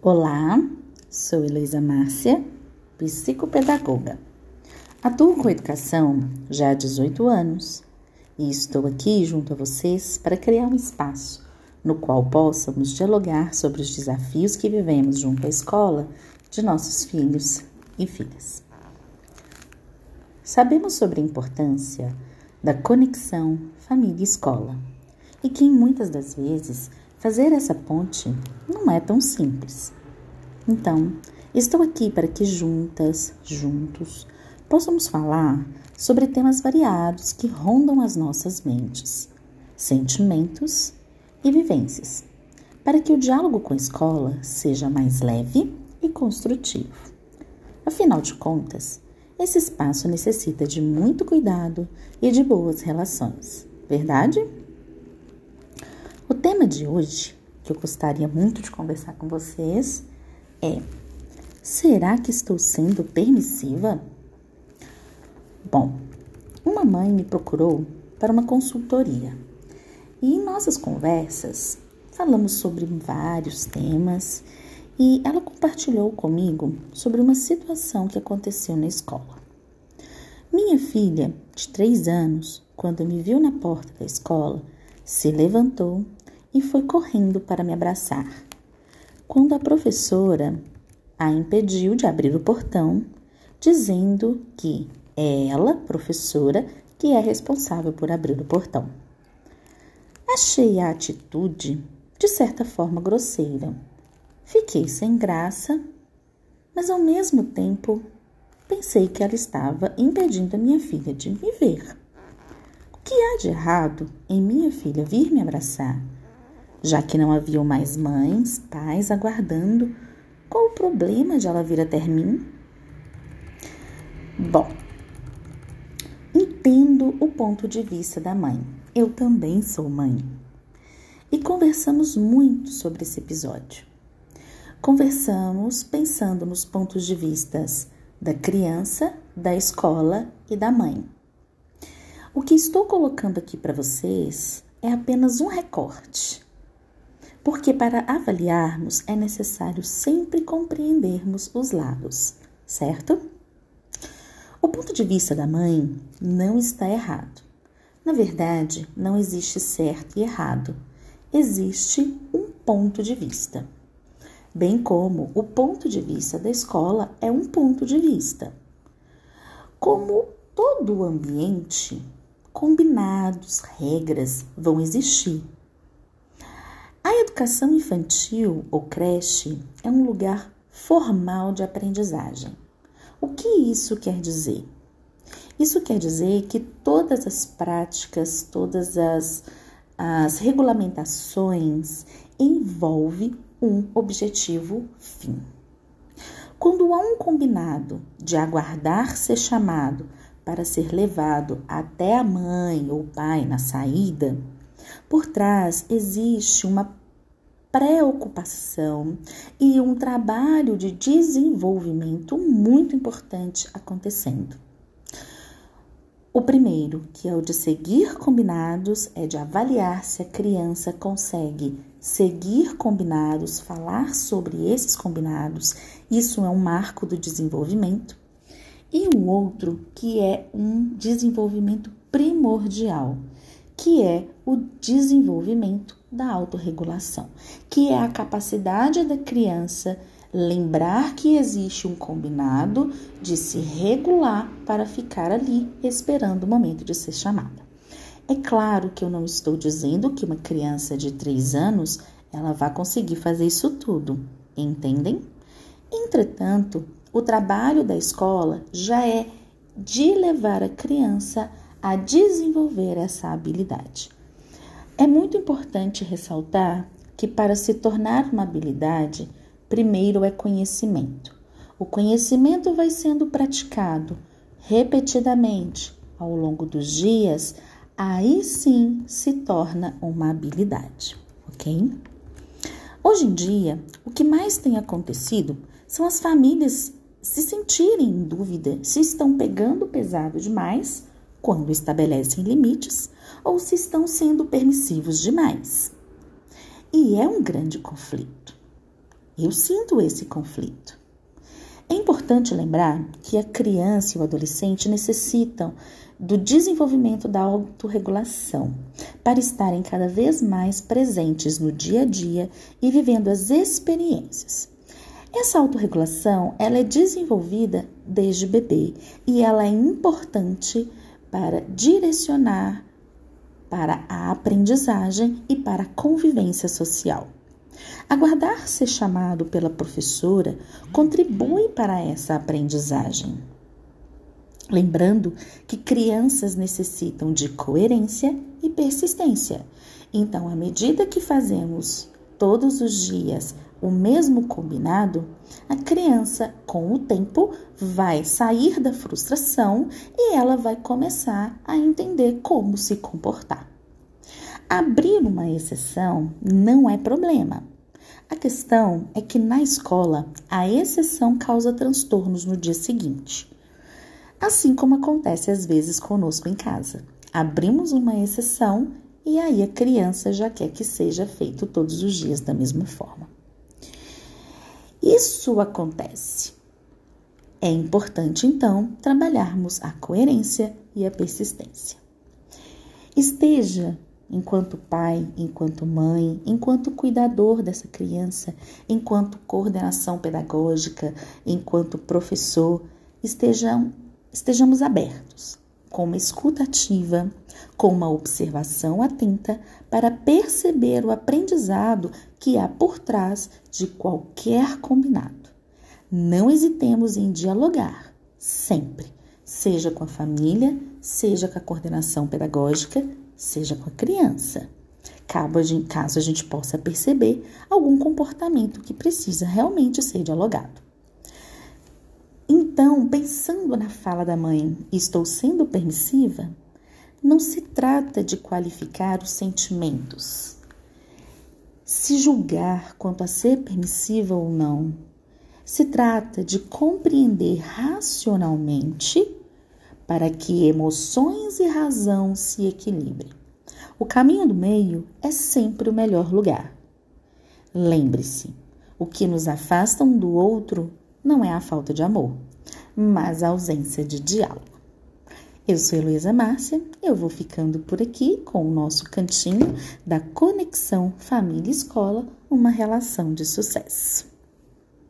Olá, sou Heloísa Márcia, psicopedagoga. Atuo com educação já há 18 anos e estou aqui junto a vocês para criar um espaço no qual possamos dialogar sobre os desafios que vivemos junto à escola de nossos filhos e filhas. Sabemos sobre a importância da conexão família-escola e que muitas das vezes fazer essa ponte não é tão simples. Então, estou aqui para que juntas, juntos, possamos falar sobre temas variados que rondam as nossas mentes, sentimentos e vivências, para que o diálogo com a escola seja mais leve e construtivo. Afinal de contas, esse espaço necessita de muito cuidado e de boas relações, verdade? Tema de hoje, que eu gostaria muito de conversar com vocês, é: será que estou sendo permissiva? Bom, uma mãe me procurou para uma consultoria e em nossas conversas falamos sobre vários temas e ela compartilhou comigo sobre uma situação que aconteceu na escola. Minha filha, de três anos, quando me viu na porta da escola, se levantou e foi correndo para me abraçar quando a professora a impediu de abrir o portão, dizendo que é ela, professora, que é responsável por abrir o portão. Achei a atitude, de certa forma, grosseira. Fiquei sem graça, mas ao mesmo tempo pensei que ela estava impedindo a minha filha de me ver. O que há de errado em minha filha vir me abraçar? Já que não haviam mais mães, pais aguardando. Qual o problema de ela vir até mim? Bom, entendo o ponto de vista da mãe. Eu também sou mãe. E conversamos muito sobre esse episódio. Conversamos pensando nos pontos de vistas da criança, da escola e da mãe. O que estou colocando aqui para vocês é apenas um recorte porque para avaliarmos é necessário sempre compreendermos os lados, certo? O ponto de vista da mãe não está errado. Na verdade, não existe certo e errado. Existe um ponto de vista. Bem como o ponto de vista da escola é um ponto de vista. Como todo o ambiente, combinados, regras vão existir a educação infantil ou creche é um lugar formal de aprendizagem. O que isso quer dizer? Isso quer dizer que todas as práticas, todas as, as regulamentações envolvem um objetivo fim. Quando há um combinado de aguardar ser chamado para ser levado até a mãe ou pai na saída, por trás existe uma preocupação e um trabalho de desenvolvimento muito importante acontecendo. O primeiro, que é o de seguir combinados, é de avaliar se a criança consegue seguir combinados, falar sobre esses combinados. Isso é um marco do desenvolvimento. E um outro, que é um desenvolvimento primordial, que é o desenvolvimento da autorregulação, que é a capacidade da criança lembrar que existe um combinado de se regular para ficar ali esperando o momento de ser chamada. É claro que eu não estou dizendo que uma criança de 3 anos ela vai conseguir fazer isso tudo, entendem? Entretanto, o trabalho da escola já é de levar a criança a desenvolver essa habilidade. É muito importante ressaltar que para se tornar uma habilidade, primeiro é conhecimento. O conhecimento vai sendo praticado repetidamente ao longo dos dias, aí sim se torna uma habilidade, ok? Hoje em dia, o que mais tem acontecido são as famílias se sentirem em dúvida se estão pegando pesado demais quando estabelecem limites ou se estão sendo permissivos demais. E é um grande conflito. Eu sinto esse conflito. É importante lembrar que a criança e o adolescente necessitam do desenvolvimento da autorregulação para estarem cada vez mais presentes no dia a dia e vivendo as experiências. Essa autorregulação ela é desenvolvida desde bebê e ela é importante para direcionar para a aprendizagem e para a convivência social. Aguardar ser chamado pela professora contribui para essa aprendizagem. Lembrando que crianças necessitam de coerência e persistência. Então, à medida que fazemos todos os dias o mesmo combinado, a criança, com o tempo, vai sair da frustração e ela vai começar a entender como se comportar. Abrir uma exceção não é problema. A questão é que na escola a exceção causa transtornos no dia seguinte. Assim como acontece às vezes conosco em casa. Abrimos uma exceção e aí a criança já quer que seja feito todos os dias da mesma forma. Isso acontece. É importante então trabalharmos a coerência e a persistência. Esteja enquanto pai, enquanto mãe, enquanto cuidador dessa criança, enquanto coordenação pedagógica, enquanto professor, estejam, estejamos abertos, com uma escuta ativa, com uma observação atenta para perceber o aprendizado que há por trás de qualquer combinado. Não hesitemos em dialogar, sempre, seja com a família, seja com a coordenação pedagógica seja com a criança, caso a gente possa perceber algum comportamento que precisa realmente ser dialogado. Então, pensando na fala da mãe, estou sendo permissiva? Não se trata de qualificar os sentimentos, se julgar quanto a ser permissiva ou não. Se trata de compreender racionalmente para que emoções e razão se equilibrem. O caminho do meio é sempre o melhor lugar. Lembre-se, o que nos afasta um do outro não é a falta de amor, mas a ausência de diálogo. Eu sou Heloísa Márcia, eu vou ficando por aqui com o nosso cantinho da Conexão Família Escola, uma relação de sucesso.